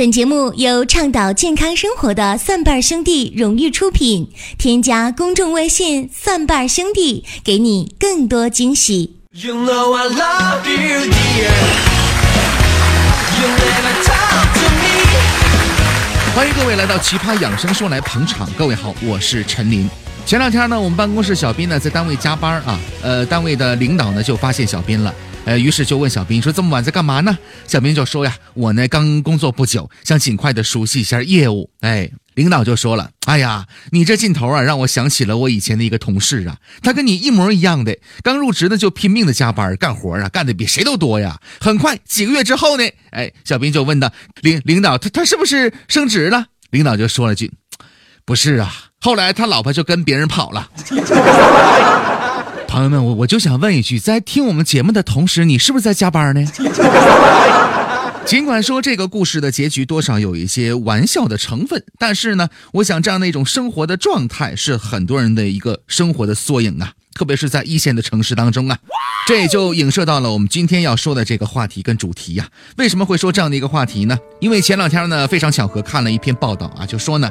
本节目由倡导健康生活的蒜瓣兄弟荣誉出品。添加公众微信“蒜瓣兄弟”，给你更多惊喜。You know I love you, dear. You never talk to me. 欢迎各位来到《奇葩养生说》来捧场。各位好，我是陈林。前两天呢，我们办公室小斌呢在单位加班啊，呃，单位的领导呢就发现小斌了。呃，于是就问小兵说：“这么晚在干嘛呢？”小兵就说：“呀，我呢刚工作不久，想尽快的熟悉一下业务。”哎，领导就说了：“哎呀，你这劲头啊，让我想起了我以前的一个同事啊，他跟你一模一样的，刚入职呢就拼命的加班干活啊，干的比谁都多呀。很快几个月之后呢，哎，小兵就问他：领领导他他是不是升职了？领导就说了句：不是啊。后来他老婆就跟别人跑了。”朋友们，我我就想问一句，在听我们节目的同时，你是不是在加班呢？尽管说这个故事的结局多少有一些玩笑的成分，但是呢，我想这样的一种生活的状态是很多人的一个生活的缩影啊，特别是在一线的城市当中啊，这也就影射到了我们今天要说的这个话题跟主题呀。为什么会说这样的一个话题呢？因为前两天呢，非常巧合看了一篇报道啊，就说呢。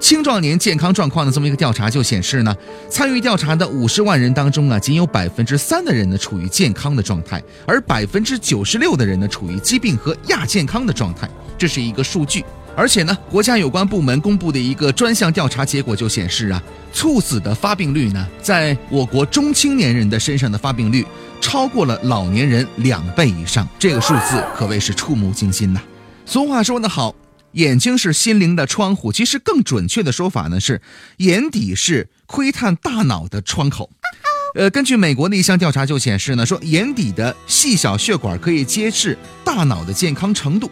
青壮年健康状况的这么一个调查就显示呢，参与调查的五十万人当中啊，仅有百分之三的人呢处于健康的状态，而百分之九十六的人呢处于疾病和亚健康的状态，这是一个数据。而且呢，国家有关部门公布的一个专项调查结果就显示啊，猝死的发病率呢，在我国中青年人的身上的发病率超过了老年人两倍以上，这个数字可谓是触目惊心呐。俗话说得好。眼睛是心灵的窗户，其实更准确的说法呢是，眼底是窥探大脑的窗口。呃，根据美国的一项调查就显示呢，说眼底的细小血管可以揭示大脑的健康程度。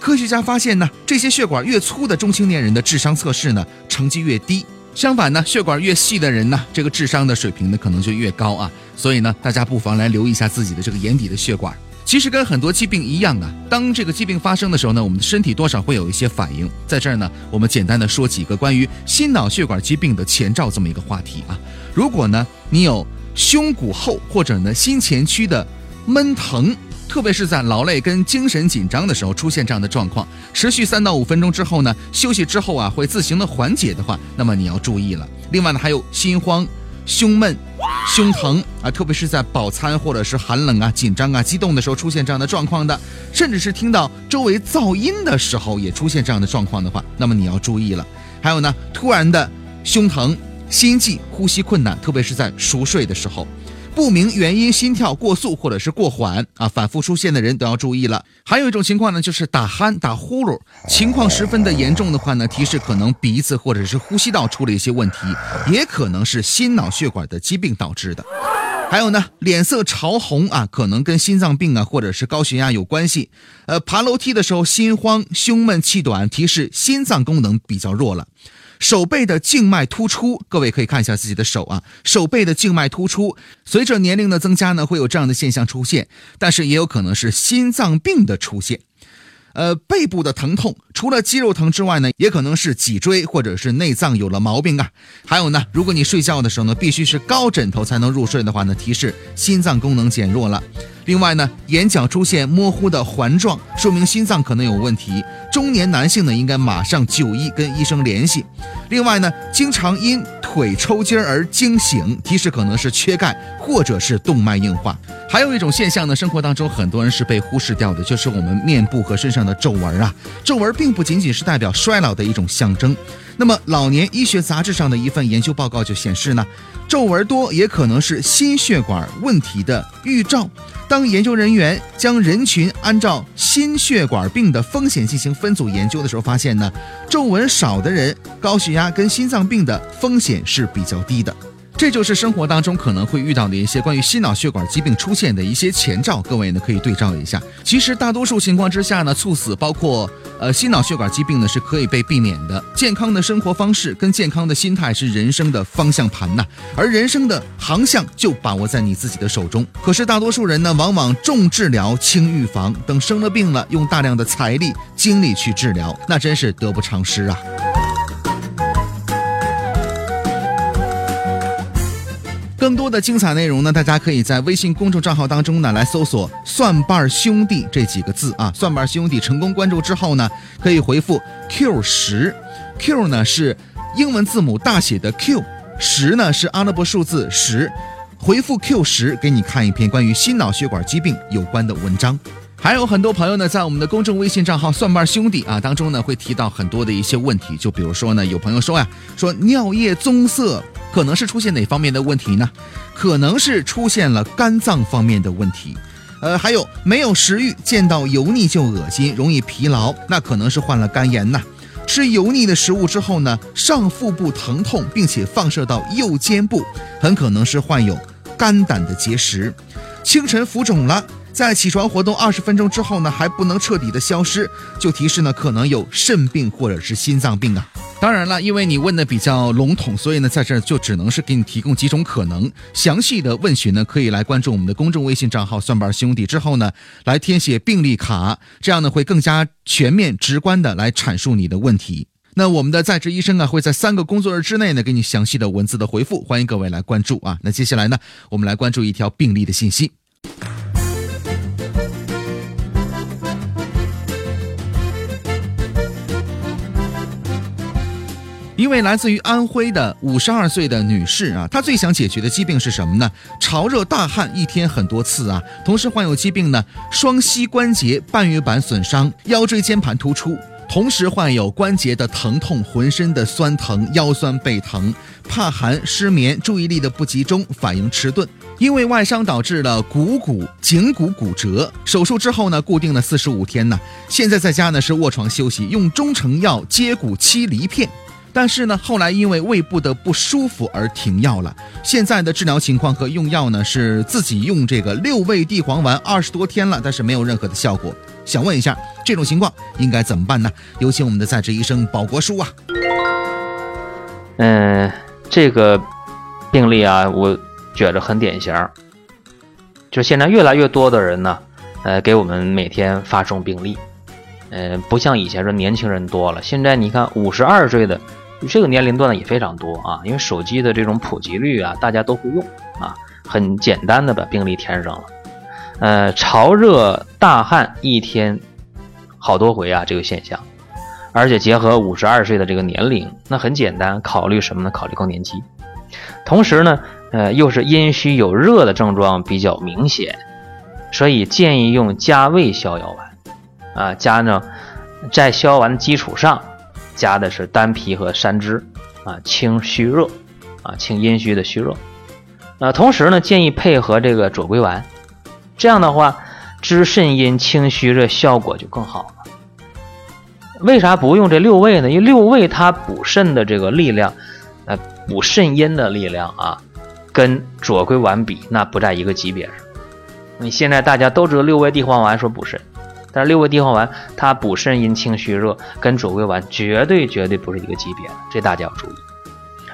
科学家发现呢，这些血管越粗的中青年人的智商测试呢成绩越低，相反呢，血管越细的人呢，这个智商的水平呢可能就越高啊。所以呢，大家不妨来留意一下自己的这个眼底的血管。其实跟很多疾病一样啊，当这个疾病发生的时候呢，我们的身体多少会有一些反应。在这儿呢，我们简单的说几个关于心脑血管疾病的前兆这么一个话题啊。如果呢你有胸骨后或者呢心前区的闷疼，特别是在劳累跟精神紧张的时候出现这样的状况，持续三到五分钟之后呢，休息之后啊会自行的缓解的话，那么你要注意了。另外呢还有心慌。胸闷、胸疼啊，特别是在饱餐或者是寒冷啊、紧张啊、激动的时候出现这样的状况的，甚至是听到周围噪音的时候也出现这样的状况的话，那么你要注意了。还有呢，突然的胸疼、心悸、呼吸困难，特别是在熟睡的时候。不明原因心跳过速或者是过缓啊，反复出现的人都要注意了。还有一种情况呢，就是打鼾、打呼噜，情况十分的严重的话呢，提示可能鼻子或者是呼吸道出了一些问题，也可能是心脑血管的疾病导致的。还有呢，脸色潮红啊，可能跟心脏病啊或者是高血压有关系。呃，爬楼梯的时候心慌、胸闷、气短，提示心脏功能比较弱了。手背的静脉突出，各位可以看一下自己的手啊，手背的静脉突出，随着年龄的增加呢，会有这样的现象出现，但是也有可能是心脏病的出现。呃，背部的疼痛，除了肌肉疼之外呢，也可能是脊椎或者是内脏有了毛病啊。还有呢，如果你睡觉的时候呢，必须是高枕头才能入睡的话呢，提示心脏功能减弱了。另外呢，眼角出现模糊的环状，说明心脏可能有问题。中年男性呢，应该马上就医，跟医生联系。另外呢，经常因腿抽筋而惊醒，提示可能是缺钙或者是动脉硬化。还有一种现象呢，生活当中很多人是被忽视掉的，就是我们面部和身上的皱纹啊。皱纹并不仅仅是代表衰老的一种象征。那么，《老年医学杂志》上的一份研究报告就显示呢，皱纹多也可能是心血管问题的预兆。当研究人员将人群按照心血管病的风险进行分组研究的时候，发现呢，皱纹少的人，高血压跟心脏病的风险是比较低的。这就是生活当中可能会遇到的一些关于心脑血管疾病出现的一些前兆，各位呢可以对照一下。其实大多数情况之下呢，猝死包括呃心脑血管疾病呢是可以被避免的。健康的生活方式跟健康的心态是人生的方向盘呐，而人生的航向就把握在你自己的手中。可是大多数人呢，往往重治疗轻预防，等生了病了，用大量的财力精力去治疗，那真是得不偿失啊。更多的精彩内容呢，大家可以在微信公众账号当中呢来搜索“蒜瓣兄弟”这几个字啊。蒜瓣兄弟成功关注之后呢，可以回复 Q 十，Q 呢是英文字母大写的 Q，十呢是阿拉伯数字十。回复 Q 十，给你看一篇关于心脑血管疾病有关的文章。还有很多朋友呢，在我们的公众微信账号“蒜瓣兄弟”啊当中呢，会提到很多的一些问题。就比如说呢，有朋友说呀，说尿液棕色可能是出现哪方面的问题呢？可能是出现了肝脏方面的问题。呃，还有没有食欲，见到油腻就恶心，容易疲劳，那可能是患了肝炎呐。吃油腻的食物之后呢，上腹部疼痛，并且放射到右肩部，很可能是患有肝胆的结石。清晨浮肿了，在起床活动二十分钟之后呢，还不能彻底的消失，就提示呢可能有肾病或者是心脏病啊。当然了，因为你问的比较笼统，所以呢，在这就只能是给你提供几种可能。详细的问询呢，可以来关注我们的公众微信账号“蒜瓣兄弟”，之后呢，来填写病历卡，这样呢会更加全面、直观的来阐述你的问题。那我们的在职医生啊，会在三个工作日之内呢，给你详细的文字的回复。欢迎各位来关注啊。那接下来呢，我们来关注一条病例的信息。位来自于安徽的五十二岁的女士啊，她最想解决的疾病是什么呢？潮热大汗，一天很多次啊，同时患有疾病呢，双膝关节半月板损伤，腰椎间盘突出，同时患有关节的疼痛，浑身的酸疼，腰酸背疼，怕寒失眠，注意力的不集中，反应迟钝，因为外伤导致了股骨颈骨骨折，手术之后呢，固定了四十五天呢，现在在家呢是卧床休息，用中成药接骨七厘片。但是呢，后来因为胃部的不舒服而停药了。现在的治疗情况和用药呢，是自己用这个六味地黄丸二十多天了，但是没有任何的效果。想问一下，这种情况应该怎么办呢？有请我们的在职医生保国叔啊。嗯，这个病例啊，我觉着很典型。就现在越来越多的人呢，呃，给我们每天发送病例。嗯，不像以前说年轻人多了，现在你看五十二岁的这个年龄段的也非常多啊，因为手机的这种普及率啊，大家都会用啊，很简单的把病历填上了。呃，潮热大汗一天好多回啊，这个现象，而且结合五十二岁的这个年龄，那很简单，考虑什么呢？考虑更年期。同时呢，呃，又是阴虚有热的症状比较明显，所以建议用加味逍遥丸。啊，加呢，在逍遥丸的基础上，加的是丹皮和山栀，啊，清虚热，啊，清阴虚的虚热。啊，同时呢，建议配合这个左归丸，这样的话，滋肾阴、清虚热效果就更好了。为啥不用这六味呢？因为六味它补肾的这个力量，呃，补肾阴的力量啊，跟左归丸比，那不在一个级别上。你现在大家都知道六味地黄丸说补肾。但是六味地黄丸它补肾阴清虚热，跟左归丸绝对绝对不是一个级别的，这大家要注意。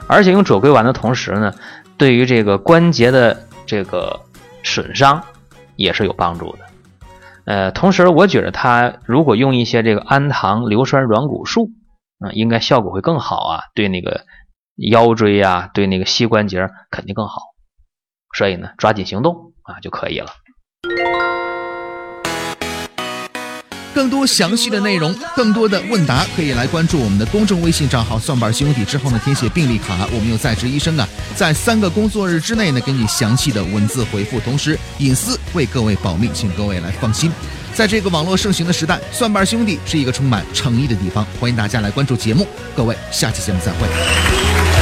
而且用左归丸的同时呢，对于这个关节的这个损伤也是有帮助的。呃，同时我觉得它如果用一些这个氨糖硫酸软骨素，啊，应该效果会更好啊，对那个腰椎啊，对那个膝关节肯定更好。所以呢，抓紧行动啊就可以了。更多详细的内容，更多的问答，可以来关注我们的公众微信账号“蒜瓣兄弟”。之后呢，填写病历卡，我们有在职医生啊，在三个工作日之内呢，给你详细的文字回复，同时隐私为各位保密，请各位来放心。在这个网络盛行的时代，蒜瓣兄弟是一个充满诚意的地方，欢迎大家来关注节目。各位，下期节目再会。